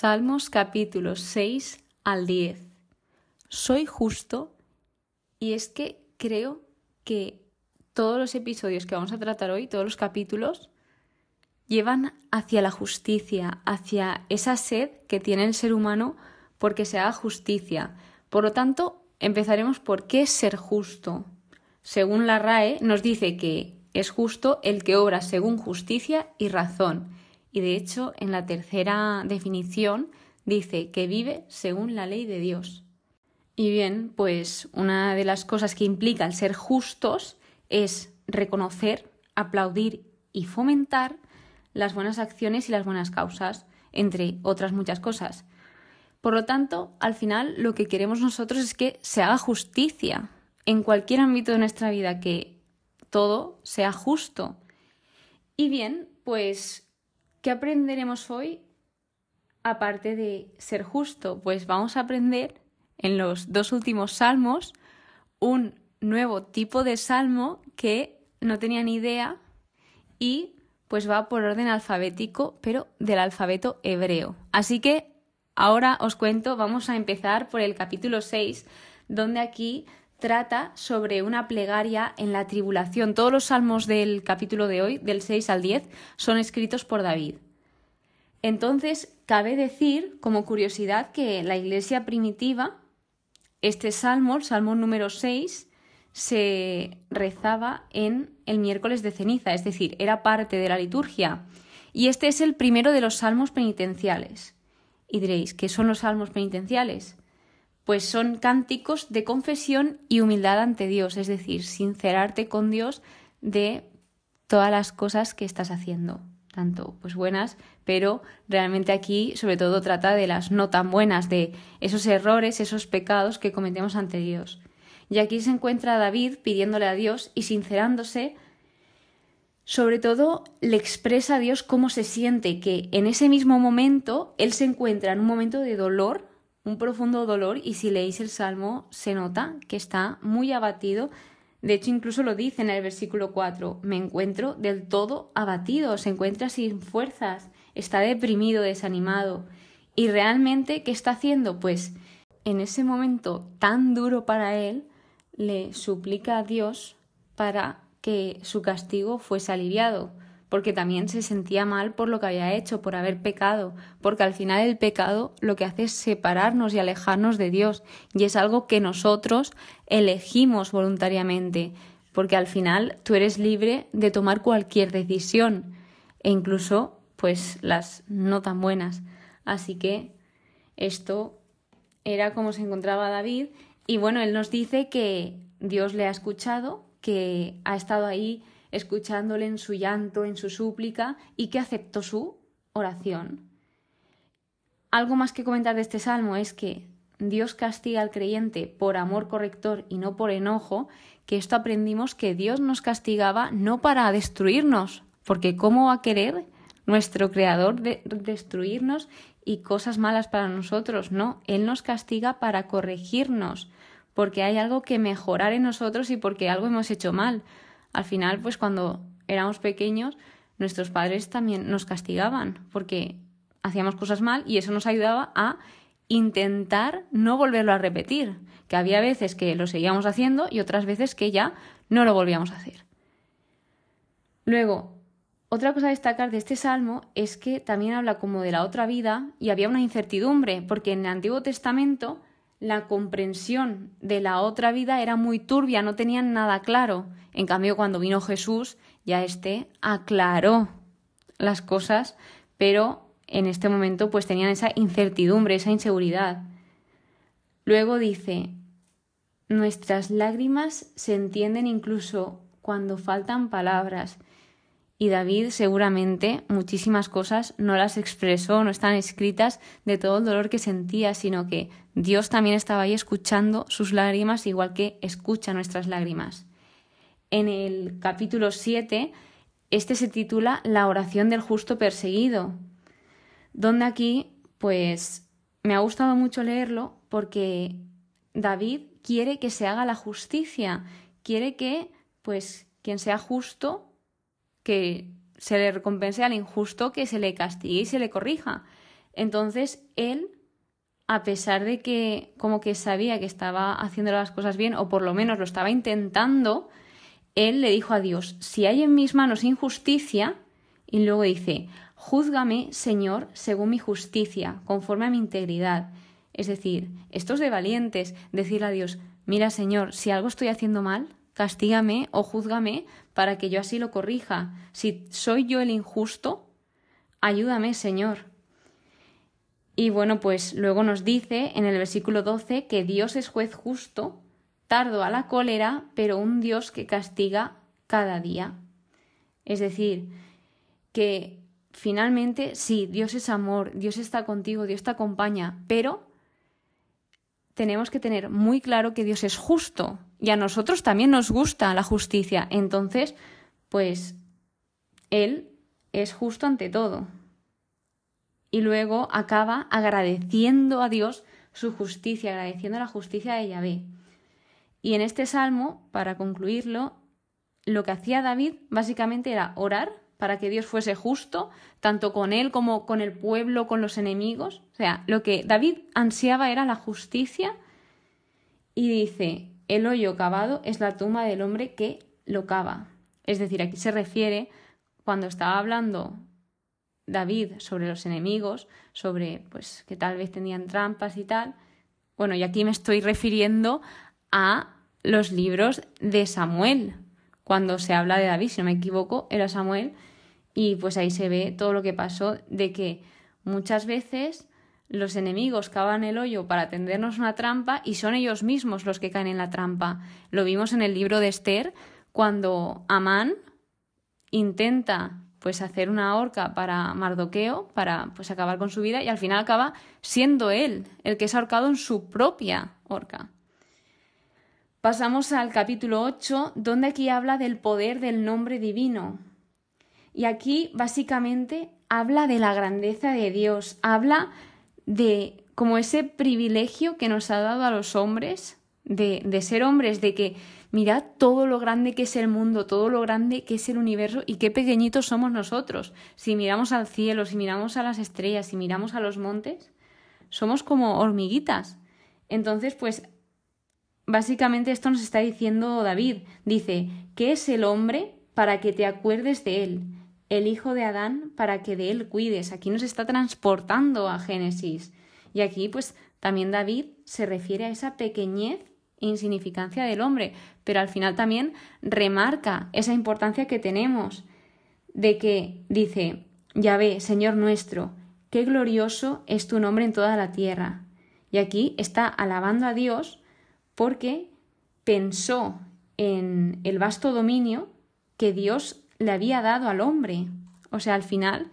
Salmos capítulos 6 al 10. Soy justo y es que creo que todos los episodios que vamos a tratar hoy, todos los capítulos, llevan hacia la justicia, hacia esa sed que tiene el ser humano porque se haga justicia. Por lo tanto, empezaremos por qué es ser justo. Según la RAE, nos dice que es justo el que obra según justicia y razón y de hecho, en la tercera definición dice que vive según la ley de Dios. Y bien, pues una de las cosas que implica el ser justos es reconocer, aplaudir y fomentar las buenas acciones y las buenas causas, entre otras muchas cosas. Por lo tanto, al final lo que queremos nosotros es que se haga justicia en cualquier ámbito de nuestra vida, que todo sea justo. Y bien, pues ¿Qué aprenderemos hoy aparte de ser justo? Pues vamos a aprender en los dos últimos salmos un nuevo tipo de salmo que no tenía ni idea y pues va por orden alfabético, pero del alfabeto hebreo. Así que ahora os cuento, vamos a empezar por el capítulo 6, donde aquí trata sobre una plegaria en la tribulación. Todos los salmos del capítulo de hoy, del 6 al 10, son escritos por David. Entonces, cabe decir, como curiosidad, que la iglesia primitiva, este salmo, el salmo número 6, se rezaba en el miércoles de ceniza, es decir, era parte de la liturgia. Y este es el primero de los salmos penitenciales. Y diréis, ¿qué son los salmos penitenciales? Pues son cánticos de confesión y humildad ante Dios, es decir, sincerarte con Dios de todas las cosas que estás haciendo, tanto pues buenas, pero realmente aquí sobre todo trata de las no tan buenas, de esos errores, esos pecados que cometemos ante Dios. Y aquí se encuentra David pidiéndole a Dios y sincerándose sobre todo le expresa a Dios cómo se siente, que en ese mismo momento él se encuentra en un momento de dolor un profundo dolor y si leéis el Salmo se nota que está muy abatido. De hecho, incluso lo dice en el versículo 4, me encuentro del todo abatido, se encuentra sin fuerzas, está deprimido, desanimado. ¿Y realmente qué está haciendo? Pues en ese momento tan duro para él, le suplica a Dios para que su castigo fuese aliviado porque también se sentía mal por lo que había hecho, por haber pecado, porque al final el pecado lo que hace es separarnos y alejarnos de Dios, y es algo que nosotros elegimos voluntariamente, porque al final tú eres libre de tomar cualquier decisión, e incluso pues las no tan buenas. Así que esto era como se encontraba David, y bueno, él nos dice que Dios le ha escuchado, que ha estado ahí escuchándole en su llanto, en su súplica, y que aceptó su oración. Algo más que comentar de este salmo es que Dios castiga al creyente por amor corrector y no por enojo, que esto aprendimos que Dios nos castigaba no para destruirnos, porque ¿cómo va a querer nuestro Creador destruirnos y cosas malas para nosotros? No, Él nos castiga para corregirnos, porque hay algo que mejorar en nosotros y porque algo hemos hecho mal al final, pues cuando éramos pequeños, nuestros padres también nos castigaban porque hacíamos cosas mal y eso nos ayudaba a intentar no volverlo a repetir, que había veces que lo seguíamos haciendo y otras veces que ya no lo volvíamos a hacer. Luego, otra cosa a destacar de este salmo es que también habla como de la otra vida y había una incertidumbre, porque en el Antiguo Testamento la comprensión de la otra vida era muy turbia, no tenían nada claro. En cambio, cuando vino Jesús, ya éste aclaró las cosas, pero en este momento pues tenían esa incertidumbre, esa inseguridad. Luego dice, nuestras lágrimas se entienden incluso cuando faltan palabras. Y David seguramente muchísimas cosas no las expresó, no están escritas de todo el dolor que sentía, sino que Dios también estaba ahí escuchando sus lágrimas igual que escucha nuestras lágrimas. En el capítulo 7, este se titula La oración del justo perseguido, donde aquí, pues, me ha gustado mucho leerlo porque David quiere que se haga la justicia, quiere que, pues, quien sea justo que se le recompense al injusto, que se le castigue y se le corrija. Entonces él, a pesar de que como que sabía que estaba haciendo las cosas bien, o por lo menos lo estaba intentando, él le dijo a Dios, si hay en mis manos injusticia, y luego dice, júzgame, Señor, según mi justicia, conforme a mi integridad. Es decir, esto es de valientes, decirle a Dios, mira, Señor, si algo estoy haciendo mal, castígame o júzgame para que yo así lo corrija. Si soy yo el injusto, ayúdame, Señor. Y bueno, pues luego nos dice en el versículo 12 que Dios es juez justo, tardo a la cólera, pero un Dios que castiga cada día. Es decir, que finalmente sí, Dios es amor, Dios está contigo, Dios te acompaña, pero tenemos que tener muy claro que Dios es justo y a nosotros también nos gusta la justicia. Entonces, pues Él es justo ante todo y luego acaba agradeciendo a Dios su justicia, agradeciendo la justicia de Yahvé. Y en este salmo, para concluirlo, lo que hacía David básicamente era orar para que Dios fuese justo, tanto con él como con el pueblo, con los enemigos. O sea, lo que David ansiaba era la justicia y dice, el hoyo cavado es la tumba del hombre que lo cava. Es decir, aquí se refiere, cuando estaba hablando David sobre los enemigos, sobre pues que tal vez tenían trampas y tal. Bueno, y aquí me estoy refiriendo a los libros de Samuel. Cuando se habla de David, si no me equivoco, era Samuel y pues ahí se ve todo lo que pasó de que muchas veces los enemigos cavan el hoyo para tendernos una trampa y son ellos mismos los que caen en la trampa. Lo vimos en el libro de Esther cuando Amán intenta pues hacer una horca para Mardoqueo, para pues acabar con su vida, y al final acaba siendo él el que es ahorcado en su propia horca. Pasamos al capítulo 8, donde aquí habla del poder del nombre divino. Y aquí básicamente habla de la grandeza de Dios, habla de como ese privilegio que nos ha dado a los hombres, de, de ser hombres, de que Mirad todo lo grande que es el mundo, todo lo grande que es el universo y qué pequeñitos somos nosotros. Si miramos al cielo, si miramos a las estrellas, si miramos a los montes, somos como hormiguitas. Entonces, pues, básicamente esto nos está diciendo David. Dice, ¿qué es el hombre para que te acuerdes de él? El hijo de Adán para que de él cuides. Aquí nos está transportando a Génesis. Y aquí, pues, también David se refiere a esa pequeñez insignificancia del hombre, pero al final también remarca esa importancia que tenemos de que dice, ya ve, Señor nuestro, qué glorioso es tu nombre en toda la tierra. Y aquí está alabando a Dios porque pensó en el vasto dominio que Dios le había dado al hombre. O sea, al final,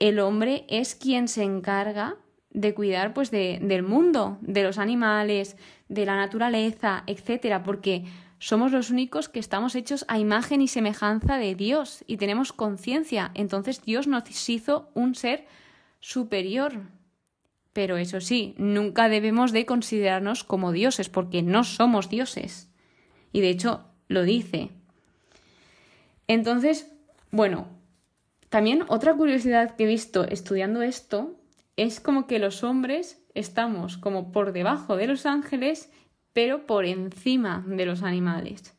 el hombre es quien se encarga de cuidar pues de, del mundo, de los animales, de la naturaleza, etcétera, porque somos los únicos que estamos hechos a imagen y semejanza de Dios y tenemos conciencia. Entonces Dios nos hizo un ser superior. Pero eso sí, nunca debemos de considerarnos como dioses, porque no somos dioses. Y de hecho lo dice. Entonces, bueno, también otra curiosidad que he visto estudiando esto es como que los hombres estamos como por debajo de los ángeles, pero por encima de los animales.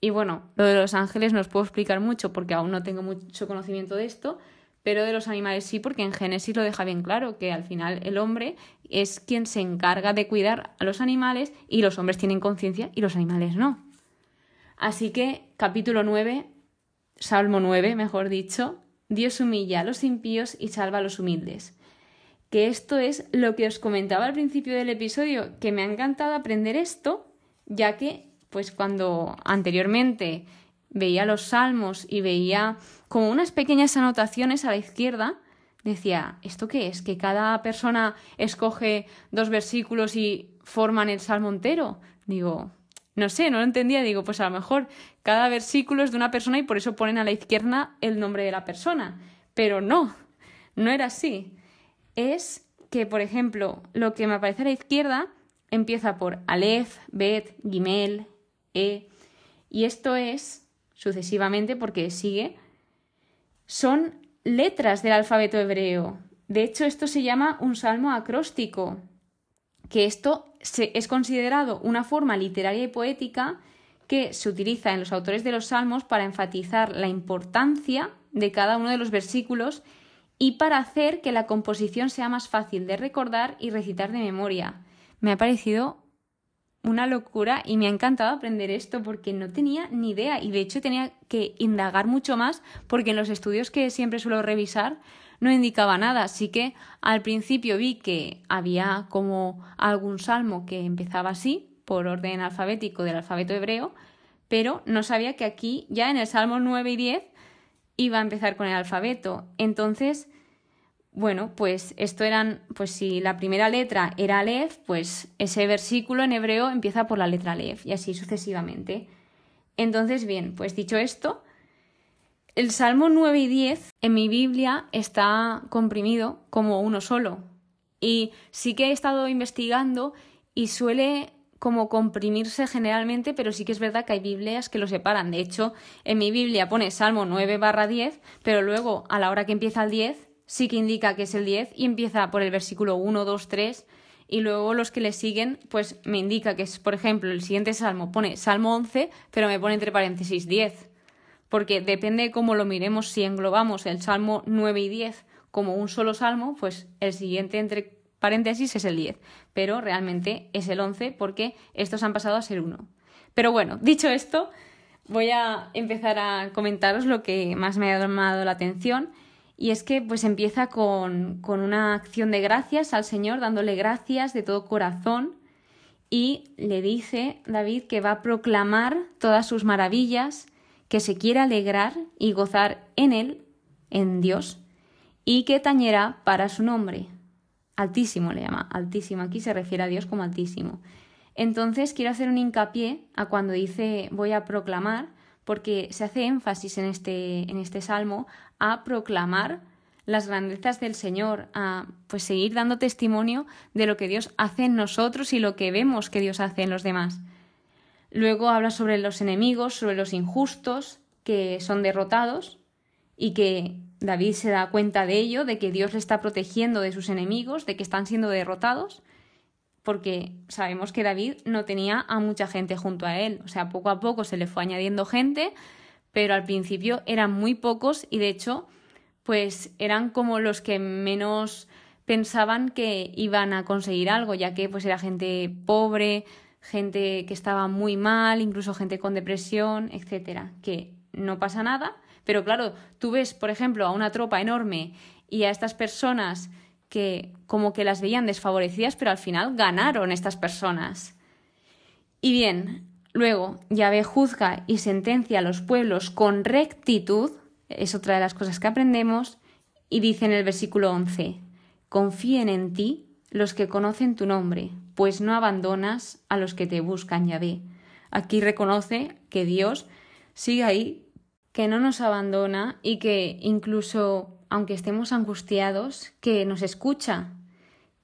Y bueno, lo de los ángeles no os puedo explicar mucho porque aún no tengo mucho conocimiento de esto, pero de los animales sí, porque en Génesis lo deja bien claro, que al final el hombre es quien se encarga de cuidar a los animales y los hombres tienen conciencia y los animales no. Así que capítulo 9, Salmo 9, mejor dicho, Dios humilla a los impíos y salva a los humildes que esto es lo que os comentaba al principio del episodio, que me ha encantado aprender esto, ya que, pues cuando anteriormente veía los salmos y veía como unas pequeñas anotaciones a la izquierda, decía, ¿esto qué es? ¿Que cada persona escoge dos versículos y forman el salmo entero? Digo, no sé, no lo entendía. Digo, pues a lo mejor cada versículo es de una persona y por eso ponen a la izquierda el nombre de la persona. Pero no, no era así es que, por ejemplo, lo que me aparece a la izquierda empieza por Aleph, Bet, Gimel, E, y esto es, sucesivamente, porque sigue, son letras del alfabeto hebreo. De hecho, esto se llama un salmo acróstico, que esto es considerado una forma literaria y poética que se utiliza en los autores de los salmos para enfatizar la importancia de cada uno de los versículos y para hacer que la composición sea más fácil de recordar y recitar de memoria. Me ha parecido una locura y me ha encantado aprender esto porque no tenía ni idea y de hecho tenía que indagar mucho más porque en los estudios que siempre suelo revisar no indicaba nada. Así que al principio vi que había como algún salmo que empezaba así, por orden alfabético del alfabeto hebreo, pero no sabía que aquí ya en el Salmo 9 y 10 iba a empezar con el alfabeto. Entonces, bueno, pues esto eran, pues si la primera letra era Aleph, pues ese versículo en hebreo empieza por la letra Aleph y así sucesivamente. Entonces, bien, pues dicho esto, el Salmo 9 y 10 en mi Biblia está comprimido como uno solo. Y sí que he estado investigando y suele como comprimirse generalmente, pero sí que es verdad que hay Biblias que lo separan. De hecho, en mi Biblia pone Salmo 9 barra 10, pero luego a la hora que empieza el 10 sí que indica que es el 10 y empieza por el versículo 1, 2, 3 y luego los que le siguen pues me indica que es, por ejemplo, el siguiente salmo pone Salmo 11, pero me pone entre paréntesis 10 porque depende de cómo lo miremos, si englobamos el Salmo 9 y 10 como un solo salmo, pues el siguiente entre paréntesis es el 10, pero realmente es el 11 porque estos han pasado a ser uno. Pero bueno, dicho esto, voy a empezar a comentaros lo que más me ha llamado la atención y es que pues empieza con, con una acción de gracias al Señor, dándole gracias de todo corazón y le dice David que va a proclamar todas sus maravillas, que se quiere alegrar y gozar en él, en Dios, y que tañerá para su nombre. Altísimo le llama, altísimo. Aquí se refiere a Dios como altísimo. Entonces quiero hacer un hincapié a cuando dice voy a proclamar, porque se hace énfasis en este, en este salmo a proclamar las grandezas del Señor, a pues seguir dando testimonio de lo que Dios hace en nosotros y lo que vemos que Dios hace en los demás. Luego habla sobre los enemigos, sobre los injustos que son derrotados y que David se da cuenta de ello, de que Dios le está protegiendo de sus enemigos, de que están siendo derrotados, porque sabemos que David no tenía a mucha gente junto a él, o sea, poco a poco se le fue añadiendo gente, pero al principio eran muy pocos y de hecho, pues eran como los que menos pensaban que iban a conseguir algo, ya que pues era gente pobre, gente que estaba muy mal, incluso gente con depresión, etcétera, que no pasa nada, pero claro, tú ves, por ejemplo, a una tropa enorme y a estas personas que como que las veían desfavorecidas, pero al final ganaron estas personas. Y bien, luego Yahvé juzga y sentencia a los pueblos con rectitud, es otra de las cosas que aprendemos, y dice en el versículo 11, confíen en ti los que conocen tu nombre, pues no abandonas a los que te buscan, Yahvé. Aquí reconoce que Dios sigue ahí, que no nos abandona y que incluso aunque estemos angustiados, que nos escucha,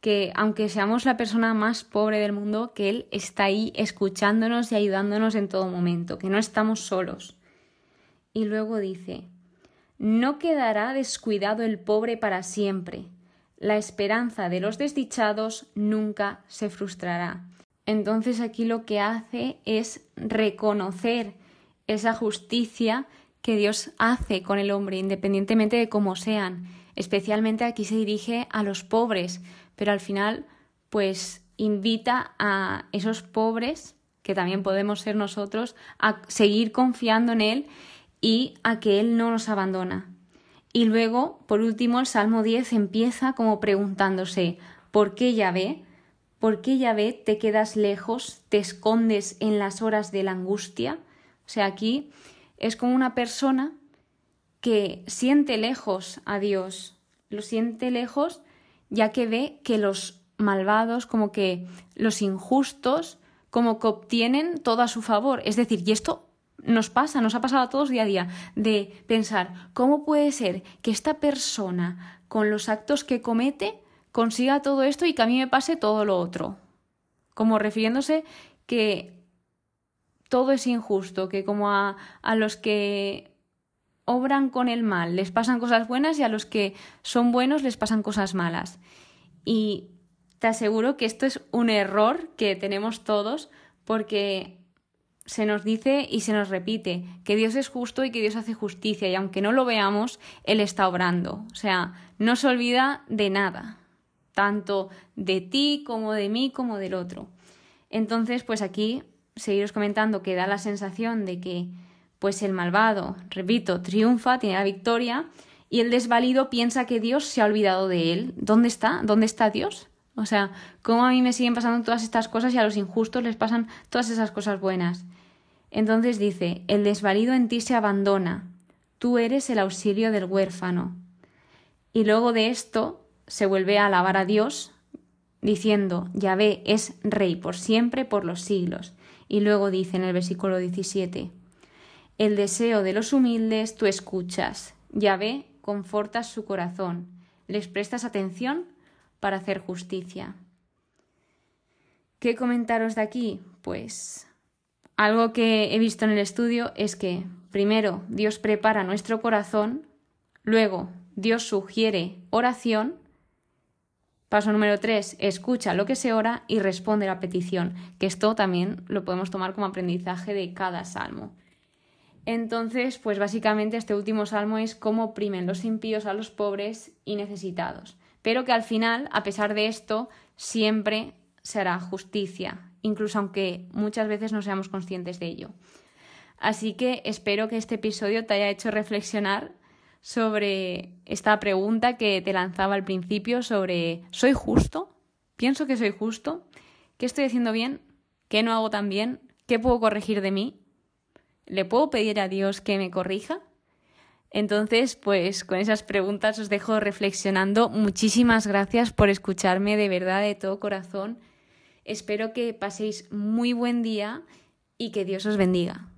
que aunque seamos la persona más pobre del mundo, que Él está ahí escuchándonos y ayudándonos en todo momento, que no estamos solos. Y luego dice, no quedará descuidado el pobre para siempre, la esperanza de los desdichados nunca se frustrará. Entonces aquí lo que hace es reconocer esa justicia que Dios hace con el hombre, independientemente de cómo sean. Especialmente aquí se dirige a los pobres, pero al final, pues invita a esos pobres, que también podemos ser nosotros, a seguir confiando en Él y a que Él no nos abandona. Y luego, por último, el Salmo 10 empieza como preguntándose, ¿por qué Yahvé? ¿Por qué Yahvé te quedas lejos, te escondes en las horas de la angustia? O sea, aquí es como una persona que siente lejos a Dios, lo siente lejos ya que ve que los malvados, como que los injustos, como que obtienen todo a su favor. Es decir, y esto nos pasa, nos ha pasado a todos día a día, de pensar, ¿cómo puede ser que esta persona, con los actos que comete, consiga todo esto y que a mí me pase todo lo otro? Como refiriéndose que todo es injusto, que como a, a los que obran con el mal les pasan cosas buenas y a los que son buenos les pasan cosas malas. Y te aseguro que esto es un error que tenemos todos porque se nos dice y se nos repite que Dios es justo y que Dios hace justicia y aunque no lo veamos, Él está obrando. O sea, no se olvida de nada, tanto de ti como de mí como del otro. Entonces, pues aquí seguiros comentando que da la sensación de que pues el malvado, repito, triunfa, tiene la victoria y el desvalido piensa que Dios se ha olvidado de él. ¿Dónde está? ¿Dónde está Dios? O sea, ¿cómo a mí me siguen pasando todas estas cosas y a los injustos les pasan todas esas cosas buenas? Entonces dice, el desvalido en ti se abandona, tú eres el auxilio del huérfano. Y luego de esto se vuelve a alabar a Dios, diciendo, Yahvé es rey por siempre, por los siglos. Y luego dice en el versículo 17, el deseo de los humildes tú escuchas, Yahvé confortas su corazón, les prestas atención para hacer justicia. ¿Qué comentaros de aquí? Pues algo que he visto en el estudio es que, primero, Dios prepara nuestro corazón, luego, Dios sugiere oración, paso número tres, escucha lo que se ora y responde la petición, que esto también lo podemos tomar como aprendizaje de cada salmo. Entonces, pues básicamente este último salmo es cómo oprimen los impíos a los pobres y necesitados pero que al final, a pesar de esto, siempre se hará justicia, incluso aunque muchas veces no seamos conscientes de ello. Así que espero que este episodio te haya hecho reflexionar sobre esta pregunta que te lanzaba al principio sobre ¿soy justo? ¿Pienso que soy justo? ¿Qué estoy haciendo bien? ¿Qué no hago tan bien? ¿Qué puedo corregir de mí? ¿Le puedo pedir a Dios que me corrija? Entonces, pues con esas preguntas os dejo reflexionando. Muchísimas gracias por escucharme de verdad, de todo corazón. Espero que paséis muy buen día y que Dios os bendiga.